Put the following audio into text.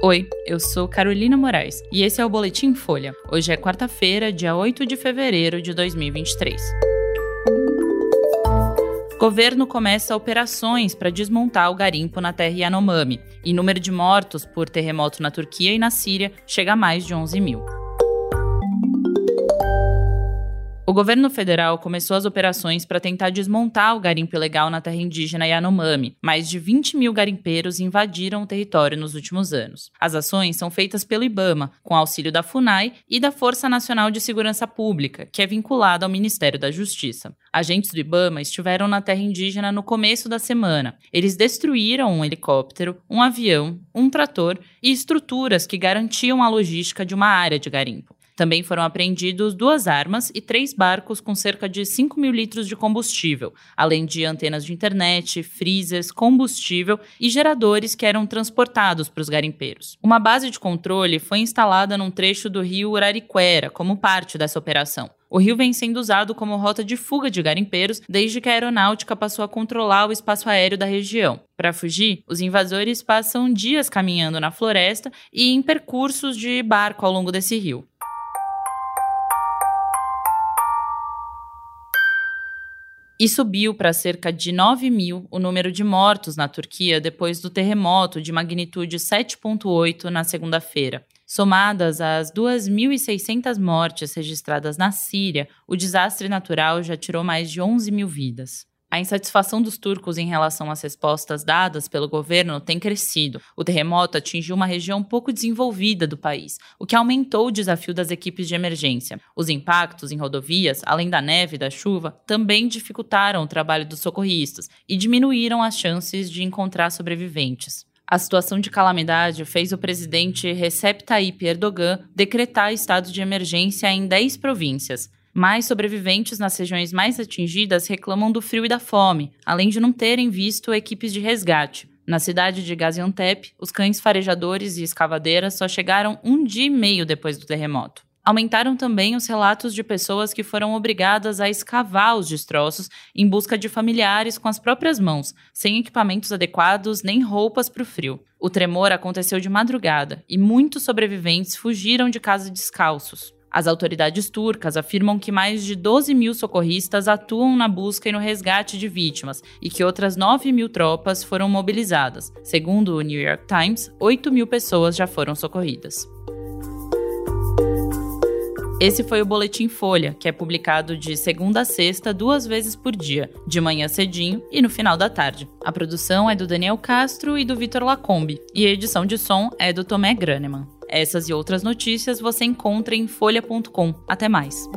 Oi, eu sou Carolina Moraes e esse é o Boletim Folha. Hoje é quarta-feira, dia 8 de fevereiro de 2023. Governo começa operações para desmontar o garimpo na terra Yanomami e número de mortos por terremoto na Turquia e na Síria chega a mais de 11 mil. O governo federal começou as operações para tentar desmontar o garimpo ilegal na terra indígena Yanomami. Mais de 20 mil garimpeiros invadiram o território nos últimos anos. As ações são feitas pelo IBAMA, com auxílio da FUNAI e da Força Nacional de Segurança Pública, que é vinculada ao Ministério da Justiça. Agentes do IBAMA estiveram na terra indígena no começo da semana. Eles destruíram um helicóptero, um avião, um trator e estruturas que garantiam a logística de uma área de garimpo. Também foram apreendidos duas armas e três barcos com cerca de 5 mil litros de combustível, além de antenas de internet, freezers, combustível e geradores que eram transportados para os garimpeiros. Uma base de controle foi instalada num trecho do rio Urariquera como parte dessa operação. O rio vem sendo usado como rota de fuga de garimpeiros desde que a aeronáutica passou a controlar o espaço aéreo da região. Para fugir, os invasores passam dias caminhando na floresta e em percursos de barco ao longo desse rio. E subiu para cerca de 9 mil o número de mortos na Turquia depois do terremoto de magnitude 7,8 na segunda-feira. Somadas às 2.600 mortes registradas na Síria, o desastre natural já tirou mais de 11 mil vidas. A insatisfação dos turcos em relação às respostas dadas pelo governo tem crescido. O terremoto atingiu uma região pouco desenvolvida do país, o que aumentou o desafio das equipes de emergência. Os impactos em rodovias, além da neve e da chuva, também dificultaram o trabalho dos socorristas e diminuíram as chances de encontrar sobreviventes. A situação de calamidade fez o presidente Recep Tayyip Erdogan decretar estado de emergência em 10 províncias. Mais sobreviventes nas regiões mais atingidas reclamam do frio e da fome, além de não terem visto equipes de resgate. Na cidade de Gaziantep, os cães farejadores e escavadeiras só chegaram um dia e meio depois do terremoto. Aumentaram também os relatos de pessoas que foram obrigadas a escavar os destroços em busca de familiares com as próprias mãos, sem equipamentos adequados nem roupas para o frio. O tremor aconteceu de madrugada e muitos sobreviventes fugiram de casa descalços. As autoridades turcas afirmam que mais de 12 mil socorristas atuam na busca e no resgate de vítimas e que outras 9 mil tropas foram mobilizadas. Segundo o New York Times, 8 mil pessoas já foram socorridas. Esse foi o Boletim Folha, que é publicado de segunda a sexta, duas vezes por dia, de manhã cedinho e no final da tarde. A produção é do Daniel Castro e do Vitor Lacombe, e a edição de som é do Tomé Graneman. Essas e outras notícias você encontra em folha.com. Até mais.